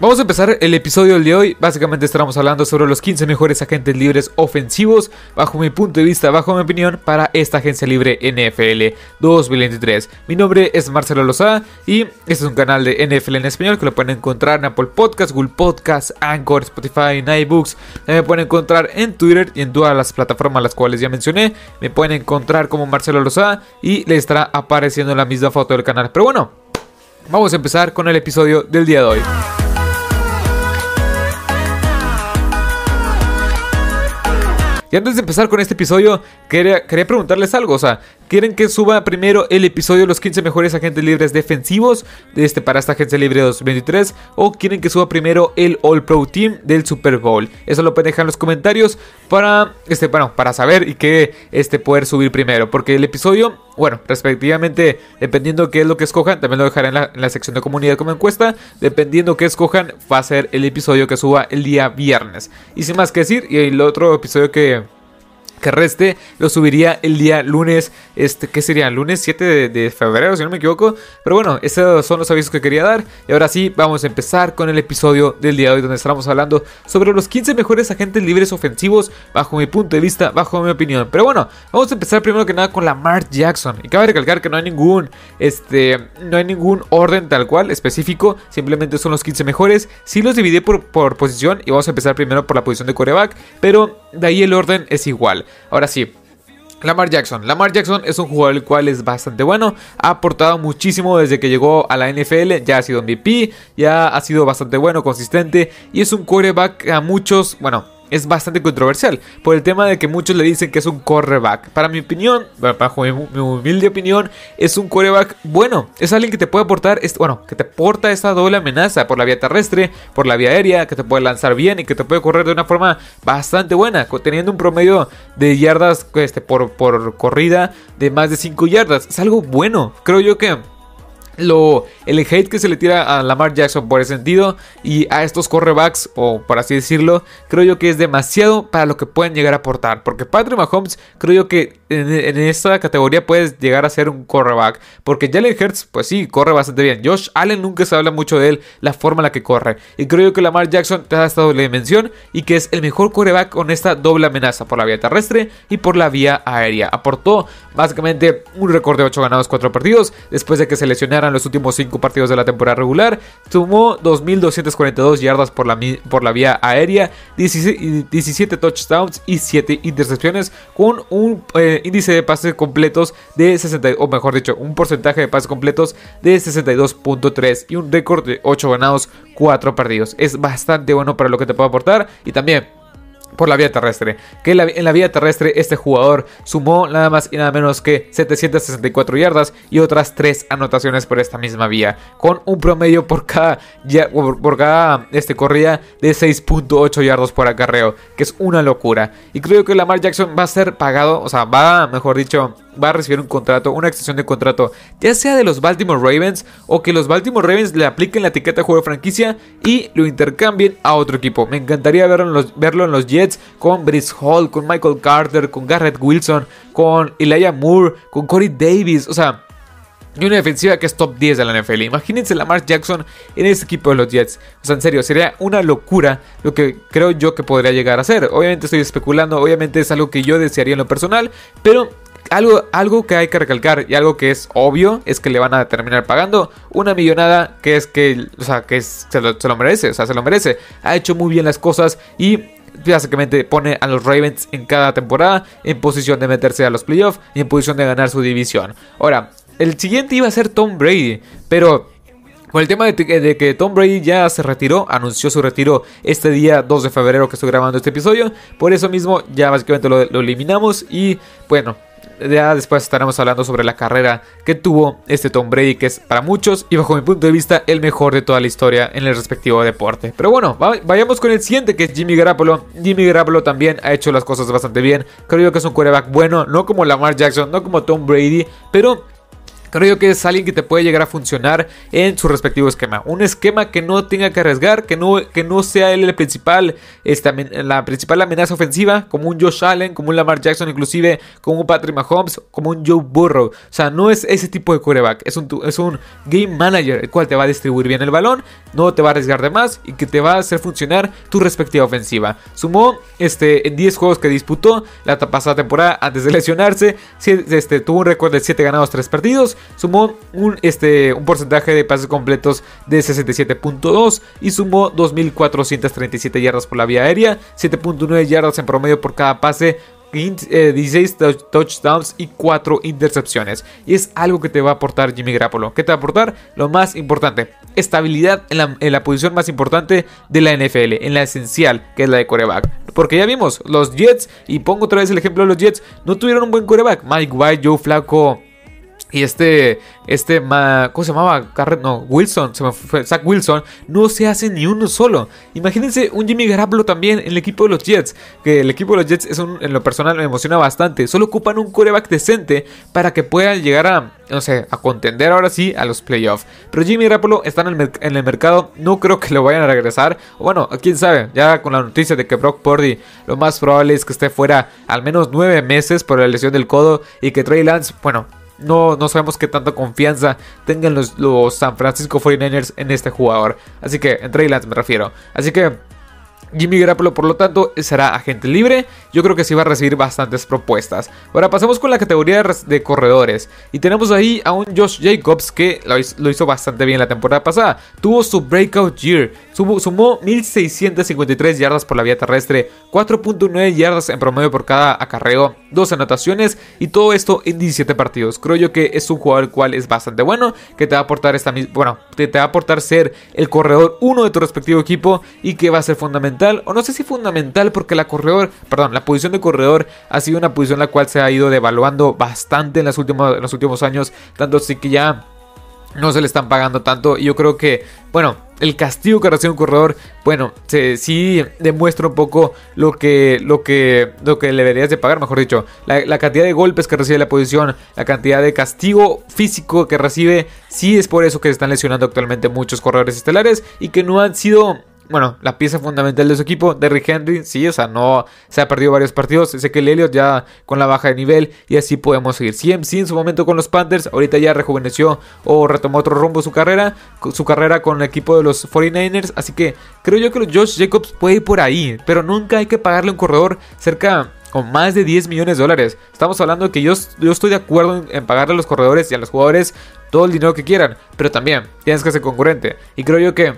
Vamos a empezar el episodio del día de hoy. Básicamente estaremos hablando sobre los 15 mejores agentes libres ofensivos, bajo mi punto de vista, bajo mi opinión, para esta agencia libre NFL 2023. Mi nombre es Marcelo Lozada y este es un canal de NFL en español que lo pueden encontrar en Apple Podcasts, Google Podcasts, Anchor, Spotify, iBooks. Me pueden encontrar en Twitter y en todas las plataformas las cuales ya mencioné. Me pueden encontrar como Marcelo Lozada y les estará apareciendo la misma foto del canal. Pero bueno, vamos a empezar con el episodio del día de hoy. Y antes de empezar con este episodio, quería, quería preguntarles algo. O sea, ¿quieren que suba primero el episodio de los 15 mejores agentes libres defensivos de este, para esta agencia libre 2023? ¿O quieren que suba primero el All Pro Team del Super Bowl? Eso lo pueden dejar en los comentarios para, este, bueno, para saber y que este, poder subir primero. Porque el episodio, bueno, respectivamente, dependiendo qué es lo que escojan, también lo dejaré en la, en la sección de comunidad como encuesta. Dependiendo qué escojan, va a ser el episodio que suba el día viernes. Y sin más que decir, y el otro episodio que que reste lo subiría el día lunes, este, ¿qué sería? Lunes 7 de, febrero, si no me equivoco. Pero bueno, esos son los avisos que quería dar. Y ahora sí, vamos a empezar con el episodio del día de hoy, donde estaremos hablando sobre los 15 mejores agentes libres ofensivos, bajo mi punto de vista, bajo mi opinión. Pero bueno, vamos a empezar primero que nada con Lamar Jackson. Y cabe recalcar que no hay ningún, este, no hay ningún orden tal cual específico, simplemente son los 15 mejores. Sí los dividí por, por posición y vamos a empezar primero por la posición de coreback, pero de ahí el orden es igual. Ahora sí, Lamar Jackson. Lamar Jackson es un jugador el cual es bastante bueno. Ha aportado muchísimo desde que llegó a la NFL. Ya ha sido MVP. Ya ha sido bastante bueno, consistente. Y es un quarterback a muchos. Bueno, es bastante controversial por el tema de que muchos le dicen que es un correback. Para mi opinión, bajo mi, humilde opinión, es un coreback bueno. Es alguien que te puede aportar, bueno, que te aporta esta doble amenaza por la vía terrestre, por la vía aérea, que te puede lanzar bien y que te puede correr de una forma bastante buena, teniendo un promedio de yardas este, por, por corrida de más de 5 yardas. Es algo bueno. Creo yo que lo, el hate que se le tira a Lamar Jackson por ese sentido y a estos correbacks, o por así decirlo, creo yo que es demasiado para lo que pueden llegar a aportar. Porque Patrick Mahomes, creo yo que en, esta categoría puedes llegar a ser un correback. Porque Jalen Hurts, pues sí, corre bastante bien. Josh Allen nunca se habla mucho de él, la forma en la que corre. Y creo yo que Lamar Jackson te da esta doble dimensión y que es el mejor correback con esta doble amenaza por la vía terrestre y por la vía aérea. Aportó básicamente un récord de 8 ganados, 4 partidos después de que se lesionara en los últimos 5 partidos de la temporada regular. Sumó 2.242 yardas por la, por la vía aérea, 17, touchdowns y 7 intercepciones con un eh, índice de pases completos de 60, o mejor dicho, un porcentaje de pases completos de 62.3 y un récord de 8 ganados, 4 perdidos. Es bastante bueno para lo que te puede aportar y también por la vía terrestre. Que en la, vía terrestre este jugador sumó nada más y nada menos que 764 yardas y otras 3 anotaciones por esta misma vía. Con un promedio por cada, por, cada este, corrida de 6.8 yardas por acarreo. Que es una locura. Y creo que Lamar Jackson va a ser pagado, o sea, va, mejor dicho, va a recibir un contrato, una extensión de contrato, ya sea de los Baltimore Ravens o que los Baltimore Ravens le apliquen la etiqueta de juego de franquicia y lo intercambien a otro equipo. Me encantaría verlo en los, verlo en los Jets con Brice Hall, con Michael Carter, con Garrett Wilson, con Elijah Moore, con Corey Davis, o sea... Y una defensiva que es top 10 de la NFL. Imagínense Lamar Jackson en este equipo de los Jets. O sea, en serio, sería una locura lo que creo yo que podría llegar a ser. Obviamente estoy especulando, obviamente es algo que yo desearía en lo personal, pero algo, algo que hay que recalcar y algo que es obvio es que le van a terminar pagando una millonada que es que, o sea, que se, lo, merece, o sea, se lo merece. Ha hecho muy bien las cosas y básicamente pone a los Ravens en cada temporada en posición de meterse a los playoffs y en posición de ganar su división. Ahora, el siguiente iba a ser Tom Brady, pero con el tema de, que Tom Brady ya se retiró, anunció su retiro este día 2 de febrero que estoy grabando este episodio. Por eso mismo ya básicamente lo eliminamos y bueno, ya después estaremos hablando sobre la carrera que tuvo este Tom Brady, que es para muchos y bajo mi punto de vista el mejor de toda la historia en el respectivo deporte. Pero bueno, vayamos con el siguiente, que es Jimmy Garoppolo. Jimmy Garoppolo también ha hecho las cosas bastante bien. Creo que es un quarterback bueno, no como Lamar Jackson, no como Tom Brady, pero Creo que es alguien que te puede llegar a funcionar en su respectivo esquema. Un esquema que no tenga que arriesgar, que no, que no sea él el principal, esta, la principal amenaza ofensiva, como un Josh Allen, como un Lamar Jackson, inclusive como un Patrick Mahomes, como un Joe Burrow. O sea, no es ese tipo de quarterback. Es un, es un game manager, el cual te va a distribuir bien el balón, no te va a arriesgar de más y que te va a hacer funcionar tu respectiva ofensiva. Sumó este, en 10 juegos que disputó la pasada temporada antes de lesionarse, este, tuvo un récord de 7 ganados, 3 perdidos, sumó un, este, un porcentaje de pases completos de 67.2 y sumó 2.437 yardas por la vía aérea, 7.9 yardas en promedio por cada pase 16 eh, touchdowns y 4 intercepciones. Y es algo que te va a aportar Jimmy Grappolo. ¿Qué te va a aportar? Lo más importante, estabilidad en la, posición más importante de la NFL, en la esencial, que es la de coreback. Porque ya vimos, los Jets, y pongo otra vez el ejemplo de los Jets, no tuvieron un buen coreback. Mike White, Joe Flacco y este, este, ¿cómo se llamaba? no, Wilson, se me fue, Zach Wilson, no se hace ni uno solo. Imagínense un Jimmy Garoppolo también en el equipo de los Jets, que el equipo de los Jets es un, en lo personal me emociona bastante. Solo ocupan un coreback decente para que puedan llegar a, no sé, a contender ahora sí a los playoffs. Pero Jimmy Garoppolo está en el, en el mercado, no creo que lo vayan a regresar. Bueno, quién sabe, ya con la noticia de que Brock Purdy lo más probable es que esté fuera al menos nueve meses por la lesión del codo y que Trey Lance, bueno, no, no sabemos qué tanta confianza tengan los, los San Francisco 49ers en este jugador. Así que, en Trey Lance me refiero. Así que Jimmy Garoppolo, por lo tanto, será agente libre. Yo creo que sí va a recibir bastantes propuestas. Ahora pasamos con la categoría de corredores. Y tenemos ahí a un Josh Jacobs que lo hizo, bastante bien la temporada pasada. Tuvo su breakout year. sumó 1653 yardas por la vía terrestre, 4.9 yardas en promedio por cada acarreo, 2 anotaciones y todo esto en 17 partidos. Creo yo que es un jugador el cual es bastante bueno, que te va a aportar esta bueno, te, te va a aportar ser el corredor 1 de tu respectivo equipo y que va a ser fundamental o no sé si fundamental, porque la corredor, perdón, la posición de corredor ha sido una posición la cual se ha ido devaluando bastante en, los últimos, en los últimos años, tanto así que ya no se le están pagando tanto. Y yo creo que, bueno, el castigo que recibe un corredor, bueno, se, sí demuestra un poco lo que, lo que, lo que le deberías de pagar, mejor dicho. La, la, cantidad de golpes que recibe la posición, la cantidad de castigo físico que recibe, sí es por eso que se están lesionando actualmente muchos corredores estelares y que no han sido bueno, la pieza fundamental de su equipo, Derrick Henry, sí, o sea, no se ha perdido varios partidos. Sé que el Elliott ya con la baja de nivel y así podemos seguir. CMC en su momento con los Panthers, ahorita ya rejuveneció o retomó otro rumbo su carrera, su carrera con el equipo de los 49ers. Así que creo yo que los Josh Jacobs puede ir por ahí, pero nunca hay que pagarle un corredor cerca con más de 10 millones de dólares. Estamos hablando de que yo, yo estoy de acuerdo en, en pagarle a los corredores y a los jugadores todo el dinero que quieran, pero también tienes que ser concurrente. Y creo yo que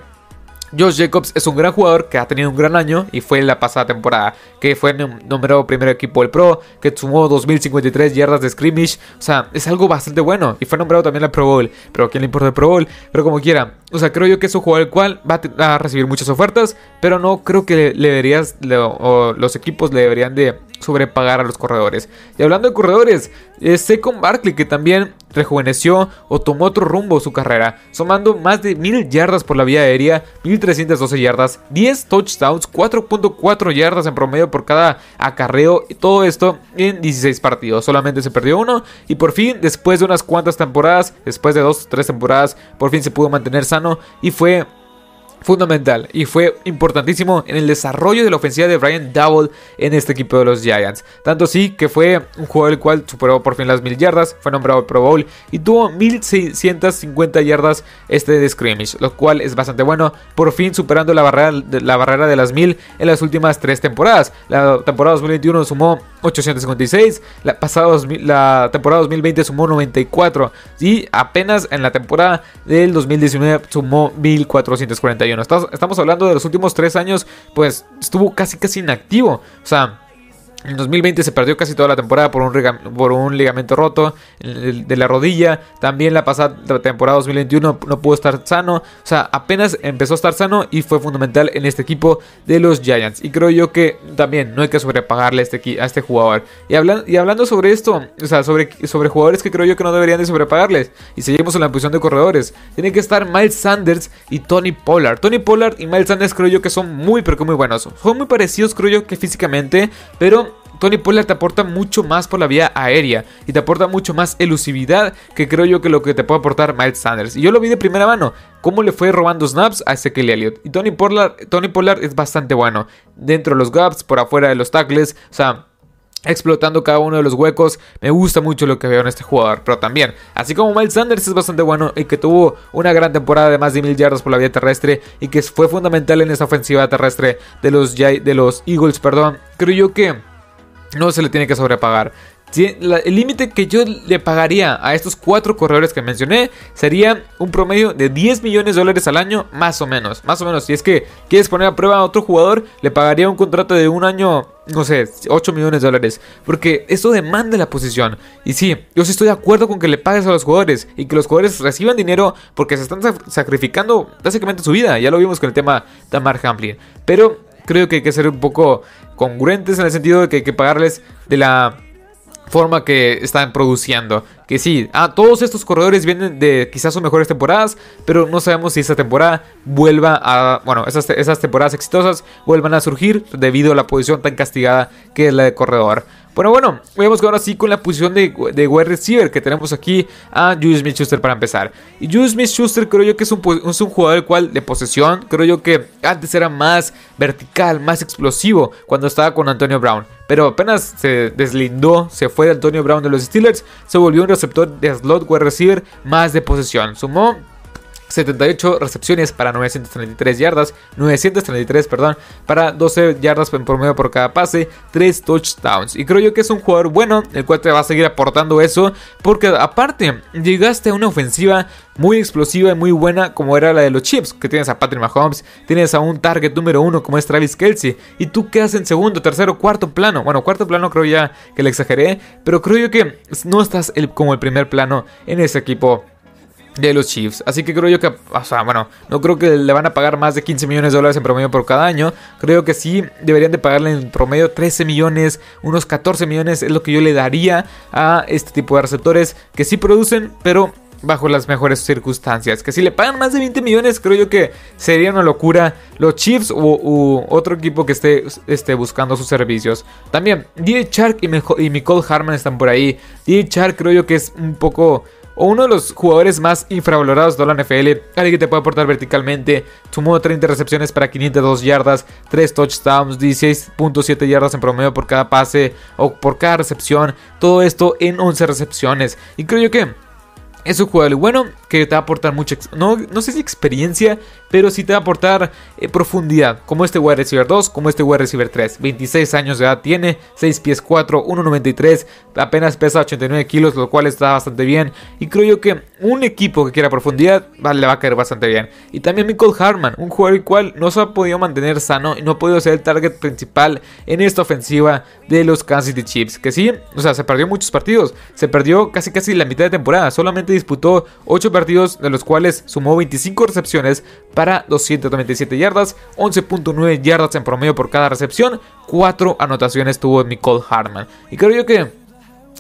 Josh Jacobs es un gran jugador que ha tenido un gran año y fue en la pasada temporada que fue nombrado primer equipo del Pro, que sumó 2053 yardas de scrimmage, o sea, es algo bastante bueno y fue nombrado también al Pro Bowl, pero ¿a quién le importa el Pro Bowl? Pero como quiera, o sea, creo yo que es un jugador el cual va a, recibir muchas ofertas, pero no creo que le, deberías, o los equipos le deberían de sobrepagar a los corredores. Y hablando de corredores, es Secon Barkley que también rejuveneció o tomó otro rumbo su carrera, sumando más de 1000 yardas por la vía aérea, 1312 yardas, 10 touchdowns, 4.4 yardas en promedio por cada acarreo, y todo esto en 16 partidos. Solamente se perdió uno y por fin, después de unas cuantas temporadas, después de dos o tres temporadas, por fin se pudo mantener sano y fue fundamental y fue importantísimo en el desarrollo de la ofensiva de Brian Double en este equipo de los Giants. Tanto sí que fue un jugador el cual superó por fin las mil yardas, fue nombrado Pro Bowl y tuvo 1650 yardas este de scrimmage, lo cual es bastante bueno, por fin superando la barrera, la barrera de las mil en las últimas tres temporadas. La temporada 2021 sumó 856, la, pasada, la temporada 2020 sumó 94 y apenas en la temporada del 2019 sumó 1441. Estamos hablando de los últimos tres años, pues estuvo casi casi inactivo. O sea, en 2020 se perdió casi toda la temporada por un, ligamento roto de la rodilla. También la pasada temporada 2021 no pudo estar sano. O sea, apenas empezó a estar sano y fue fundamental en este equipo de los Giants. Y creo yo que también no hay que sobrepagarle a este, a este jugador. Y hablando sobre esto, o sea, sobre, sobre jugadores que creo yo que no deberían de sobrepagarles. Y seguimos en la posición de corredores. Tienen que estar Miles Sanders y Tony Pollard. Tony Pollard y Miles Sanders creo yo que son muy, pero que muy buenos. Son muy parecidos creo yo que físicamente. Pero Tony Pollard te aporta mucho más por la vía aérea y te aporta mucho más elusividad que creo yo que lo que te puede aportar Miles Sanders. Y yo lo vi de primera mano, cómo le fue robando snaps a Ezekiel Elliott. Y Tony Pollard, Tony Pollard es bastante bueno dentro de los gaps, por afuera de los tackles, o sea explotando cada uno de los huecos. Me gusta mucho lo que veo en este jugador. Pero también, así como Miles Sanders es bastante bueno y que tuvo una gran temporada de más de mil yardas por la vía terrestre y que fue fundamental en esa ofensiva terrestre de los, de los Eagles, perdón, creo yo que no se le tiene que sobrepagar. El límite que yo le pagaría a estos cuatro corredores que mencioné sería un promedio de 10 millones de dólares al año, más o menos. Más o menos, si es que quieres poner a prueba a otro jugador, le pagaría un contrato de un año, no sé, 8 millones de dólares. Porque eso demanda la posición. Y sí, yo sí estoy de acuerdo con que le pagues a los jugadores y que los jugadores reciban dinero porque se están sacrificando básicamente su vida. Ya lo vimos con el tema de Mark Hamlin. Pero creo que hay que ser un poco congruentes en el sentido de que hay que pagarles de la forma que están produciendo. Que sí, ah, todos estos corredores vienen de quizás sus mejores temporadas, pero no sabemos si esta temporada vuelva a, bueno, esas, esas temporadas exitosas vuelvan a surgir debido a la posición tan castigada que es la de corredor. Bueno, bueno, vamos ahora sí con la posición de, de wide receiver que tenemos aquí a Julius Smith-Schuster para empezar. Y Julius Smith-Schuster creo yo que es un, es un jugador cual de posesión, creo yo que antes era más vertical, más explosivo cuando estaba con Antonio Brown. Pero apenas se deslindó, se fue de Antonio Brown de los Steelers, se volvió un receptor de slot wide receiver más de posesión. Sumó 78 recepciones para 933 yardas, 933, perdón, para 12 yardas en promedio por cada pase, 3 touchdowns. Y creo yo que es un jugador bueno, el cual te va a seguir aportando eso, porque aparte llegaste a una ofensiva muy explosiva y muy buena como era la de los Chips, que tienes a Patrick Mahomes, tienes a un target número uno como es Travis Kelsey, y tú quedas en segundo, tercero, cuarto plano. Bueno, cuarto plano creo ya que le exageré, pero creo yo que no estás como el primer plano en ese equipo de los Chiefs. Así que creo yo que, o sea, bueno, no creo que le van a pagar más de 15 millones de dólares en promedio por cada año. Creo que sí deberían de pagarle en promedio 13 millones, unos 14 millones es lo que yo le daría a este tipo de receptores que sí producen, pero bajo las mejores circunstancias. Que si le pagan más de 20 millones, creo yo que sería una locura los Chiefs u, otro equipo que esté, esté, buscando sus servicios. También, DJ Shark y, y Nicole Harman están por ahí. DJ Shark creo yo que es un poco o uno de los jugadores más infravalorados de la NFL, alguien que te puede aportar verticalmente, sumó 30 recepciones para 502 yardas, 3 touchdowns, 16.7 yardas en promedio por cada pase o por cada recepción, todo esto en 11 recepciones. Y creo yo que es un jugador bueno que te va a aportar mucha, no, no sé si experiencia, pero sí te va a aportar eh, profundidad, como este wide receiver 2, como este wide receiver 3. 26 años de edad tiene, 6 pies 4, 1.93, apenas pesa 89 kilos, lo cual está bastante bien. Y creo yo que un equipo que quiera profundidad le va a caer bastante bien. Y también Michael Harman, un jugador el cual no se ha podido mantener sano y no ha podido ser el target principal en esta ofensiva de los Kansas City Chiefs. Que sí, o sea, se perdió muchos partidos, se perdió casi casi la mitad de temporada, solamente disputó 8 partidos de los cuales sumó 25 recepciones para 297 yardas, 11.9 yardas en promedio por cada recepción, 4 anotaciones tuvo Nicole Hartman. Y creo yo que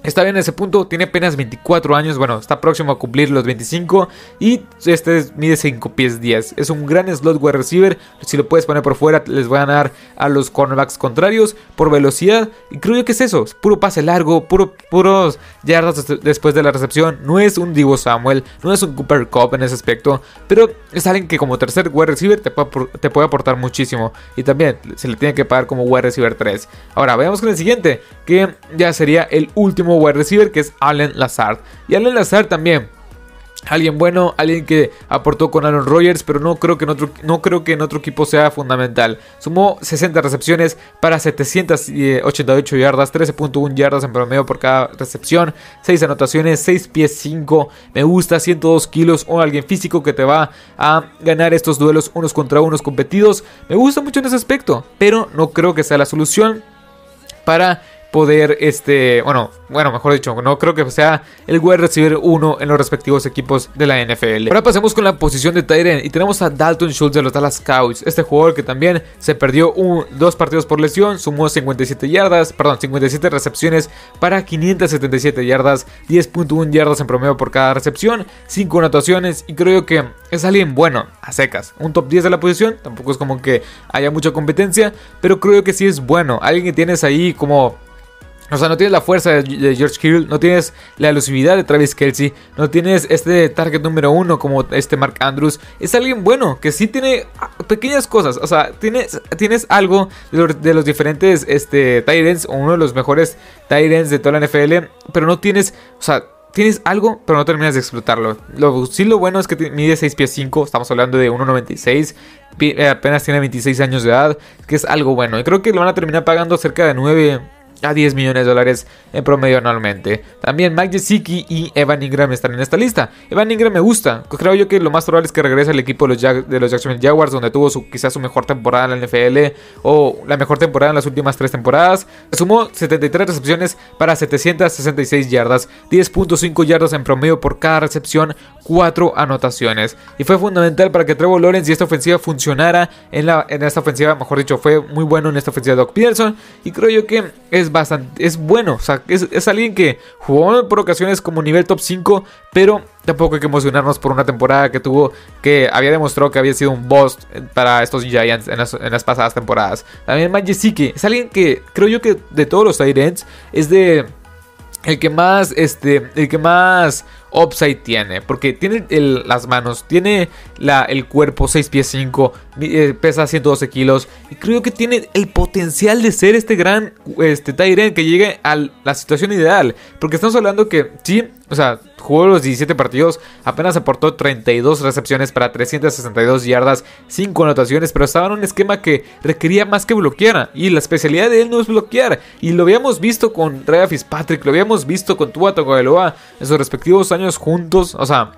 Está bien en ese punto, tiene apenas 24 años, bueno, está próximo a cumplir los 25 y este mide 5 pies 10. Es un gran slot wide receiver, si lo puedes poner por fuera les voy a dar a los cornerbacks contrarios por velocidad y creo que es eso, es puro pase largo, puro, puros yardas después de la recepción, no es un Divo Samuel, no es un Cooper Cup en ese aspecto, pero es alguien que como tercer wide receiver te puede, te puede aportar muchísimo y también se le tiene que pagar como wide receiver 3. Ahora, veamos con el siguiente, que ya sería el último wide receiver que es Allen Lazard. Y Allen Lazard también Alguien bueno, alguien que aportó con Aaron Rodgers, pero no creo, que en otro, no creo que en otro equipo sea fundamental. Sumó 60 recepciones para 788 yardas, 13.1 yardas en promedio por cada recepción, 6 anotaciones, 6 pies 5. Me gusta, 102 kilos o alguien físico que te va a ganar estos duelos unos contra unos competidos. Me gusta mucho en ese aspecto, pero no creo que sea la solución para poder, este, bueno, bueno, mejor dicho, no creo que sea el wide receiver 1 en los respectivos equipos de la NFL. Ahora pasemos con la posición de Tyren y tenemos a Dalton Schultz de los Dallas Cowboys, este jugador que también se perdió un, dos partidos por lesión, sumó 57 yardas, perdón, 57 recepciones para 577 yardas, 10.1 yardas en promedio por cada recepción, 5 anotaciones y creo que es alguien bueno, a secas, un top 10 de la posición, tampoco es como que haya mucha competencia, pero creo que sí es bueno, alguien que tienes ahí como O sea, no tienes la fuerza de George Kittle, no tienes la elusividad de Travis Kelsey, no tienes este target número uno como este Mark Andrews. Es alguien bueno que sí tiene pequeñas cosas. O sea, tienes, tienes algo de los, diferentes este, Tyrants o uno de los mejores Tyrants de toda la NFL, pero no tienes, o sea, tienes algo, pero no terminas de explotarlo. Lo, sí, lo bueno es que mide 6 pies 5, estamos hablando de 1,96, eh, apenas tiene 26 años de edad, que es algo bueno. Y creo que lo van a terminar pagando cerca de 9 a 10 millones de dólares en promedio anualmente. También Mike Gesicki y Evan Ingram están en esta lista. Evan Ingram me gusta. Creo yo que lo más probable es que regrese al equipo de los, los Jacksonville Jaguars, donde tuvo su, quizás su mejor temporada en la NFL o la mejor temporada en las últimas tres temporadas. Sumó 73 recepciones para 766 yardas, 10.5 yardas en promedio por cada recepción, 4 anotaciones. Y fue fundamental para que Trevor Lawrence y esta ofensiva funcionara en, la, en esta ofensiva, mejor dicho, fue muy bueno en esta ofensiva de Doc Peterson. Y creo yo que es es bastante, es bueno, o sea, es, alguien que jugó por ocasiones como nivel top 5, pero tampoco hay que emocionarnos por una temporada que tuvo, que había demostrado que había sido un boss para estos Giants en las, pasadas temporadas. También Gesicki es alguien que creo yo que de todos los Tyrants es de el que más, este, el que más upside tiene. Porque tiene las manos, tiene la, el cuerpo 6 pies 5, eh, pesa 112 kilos. Y creo que tiene el potencial de ser este gran este, que llegue a la situación ideal. Porque estamos hablando que, sí, o sea, jugó los 17 partidos, apenas aportó 32 recepciones para 362 yardas, 5 anotaciones, pero estaba en un esquema que requería más que bloquear. Y la especialidad de él no es bloquear. Y lo habíamos visto con Raya Fitzpatrick, lo habíamos visto con Tua Tagovailoa en sus respectivos años juntos. O sea,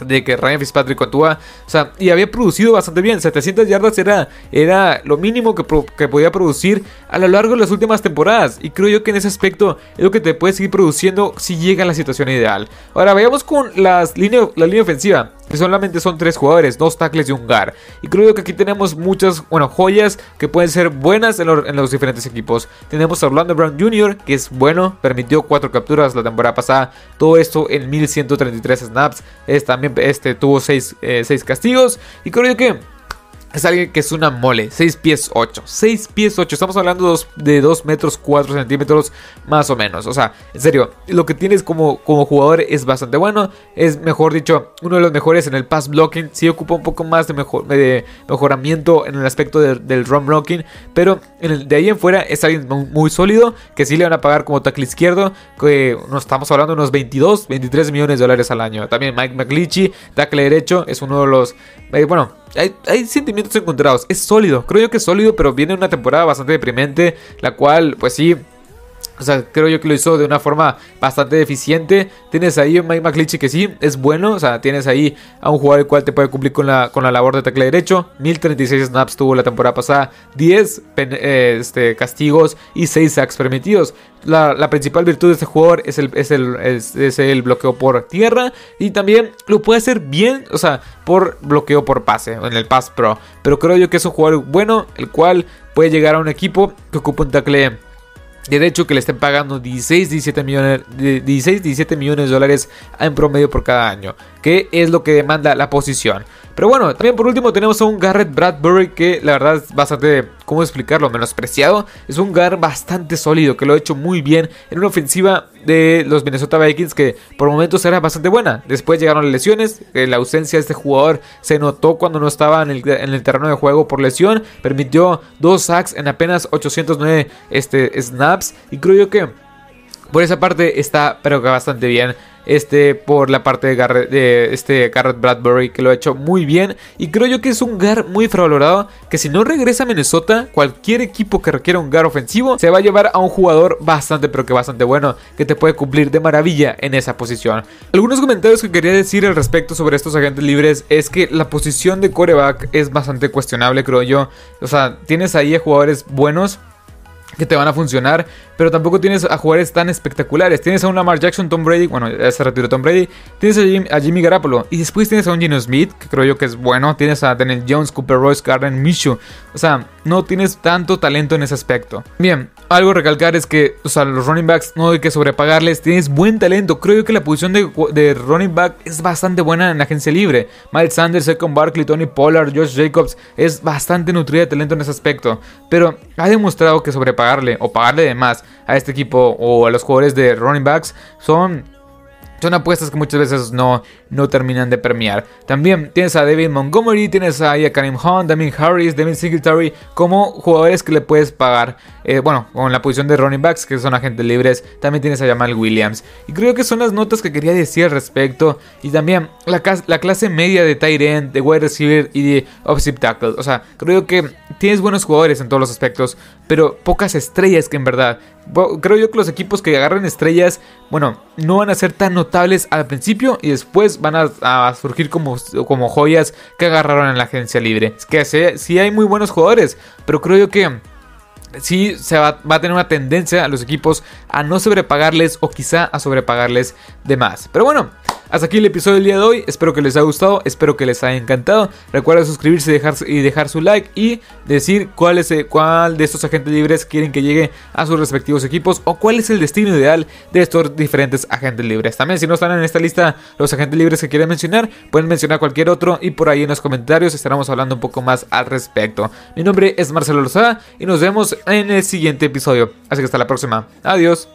de que Ryan Fitzpatrick actúa, o sea, y había producido bastante bien, 700 yardas era, era lo mínimo que, que, podía producir a lo largo de las últimas temporadas, y creo yo que en ese aspecto es lo que te puede seguir produciendo si llega a la situación ideal. Ahora, vayamos con las la línea ofensiva que solamente son tres jugadores, dos tackles y un guard. Y creo que aquí tenemos muchas, bueno, joyas que pueden ser buenas en, los diferentes equipos. Tenemos a Orlando Brown Jr., que es bueno, permitió cuatro capturas la temporada pasada, todo esto en 1133 snaps. Es, también este, tuvo seis, eh, seis castigos. Y creo que es alguien que es una mole, 6 pies 8. 6 pies 8. Estamos hablando de 2 metros 4 centímetros más o menos. O sea, en serio, lo que tienes como, como jugador es bastante bueno. Es mejor dicho, uno de los mejores en el pass blocking. Sí ocupa un poco más de, mejor, de mejoramiento en el aspecto del run blocking. Pero de ahí en fuera es alguien muy, sólido. Que sí le van a pagar como tackle izquierdo. Que nos estamos hablando de unos 22, 23 millones de dólares al año. También Mike McLeachy, tackle derecho, es uno de los... Eh, bueno, hay, sentimientos encontrados. Es sólido, creo yo que es sólido, pero viene una temporada bastante deprimente, la cual, pues sí, o sea, creo yo que lo hizo de una forma bastante eficiente. Tienes ahí a Mike McClinchy que sí, es bueno. O sea, tienes ahí a un jugador el cual te puede cumplir con la, con la labor de tackle derecho. 1036 snaps tuvo la temporada pasada. 10 eh, este, castigos y 6 sacks permitidos. La, principal virtud de este jugador es el, es, el, es el bloqueo por tierra. Y también lo puede hacer bien, o sea, por bloqueo por pase en el Pass Pro. Pero creo yo que es un jugador bueno, el cual puede llegar a un equipo que ocupa un tackle de hecho, que le estén pagando 16, 17 millones, 16, 17 millones de dólares en promedio por cada año, que es lo que demanda la posición. Pero bueno, también por último tenemos a un Garrett Bradbury que la verdad es bastante, ¿cómo explicarlo? Menospreciado. Es un Gar bastante sólido que lo ha hecho muy bien en una ofensiva de los Minnesota Vikings que por momentos era bastante buena. Después llegaron las lesiones, la ausencia de este jugador se notó cuando no estaba en el, terreno de juego por lesión. Permitió dos sacks en apenas 809 este, snaps y creo yo que por esa parte está pero que bastante bien este por la parte de, Garrett, de este Garrett Bradbury que lo ha hecho muy bien y creo yo que es un Gar muy infravalorado que si no regresa a Minnesota cualquier equipo que requiera un Gar ofensivo se va a llevar a un jugador bastante pero que bastante bueno que te puede cumplir de maravilla en esa posición. Algunos comentarios que quería decir al respecto sobre estos agentes libres es que la posición de coreback es bastante cuestionable creo yo. O sea tienes ahí a jugadores buenos que te van a funcionar, pero tampoco tienes a jugadores tan espectaculares. Tienes a un Lamar Jackson, Tom Brady, bueno, ya se retiró Tom Brady. Tienes a Jimmy, Garapolo y después tienes a un Gino Smith, que creo yo que es bueno. Tienes a Daniel Jones, Cooper Royce, Garden Minshew. O sea, no tienes tanto talento en ese aspecto. Bien, algo a recalcar es que, o sea, los running backs no hay que sobrepagarles. Tienes buen talento. Creo yo que la posición de, running back es bastante buena en la agencia libre. Miles Sanders, Second Barkley, Tony Pollard, Josh Jacobs es bastante nutrida de talento en ese aspecto. Pero ha demostrado que sobrepaga pagarle o pagarle de más a este equipo o a los jugadores de running backs son son apuestas que muchas veces no, no terminan de premiar. También tienes a David Montgomery, tienes a Karim Hunt, Damien Harris, Devin Singletary como jugadores que le puedes pagar. Eh, bueno, con la posición de running backs que son agentes libres. También tienes a Jamal Williams. Y creo que son las notas que quería decir al respecto. Y también la, la clase media de tight end, de wide receiver y de offensive tackle. O sea, creo que tienes buenos jugadores en todos los aspectos, pero pocas estrellas que en verdad creo yo que los equipos que agarren estrellas, bueno, no van a ser tan notables al principio y después van a, surgir como, como joyas que agarraron en la agencia libre. Es que sí, hay muy buenos jugadores, pero creo yo que sí se va, va, a tener una tendencia a los equipos a no sobrepagarles o quizá a sobrepagarles de más. Pero bueno, hasta aquí el episodio del día de hoy. Espero que les haya gustado, espero que les haya encantado. Recuerda suscribirse y dejar, y dejar su like y decir cuál, es, cuál de estos agentes libres quieren que llegue a sus respectivos equipos o cuál es el destino ideal de estos diferentes agentes libres. También si no están en esta lista los agentes libres que quieren mencionar, pueden mencionar cualquier otro y por ahí en los comentarios estaremos hablando un poco más al respecto. Mi nombre es Marcelo Lozada y nos vemos en el siguiente episodio. Así que hasta la próxima. Adiós.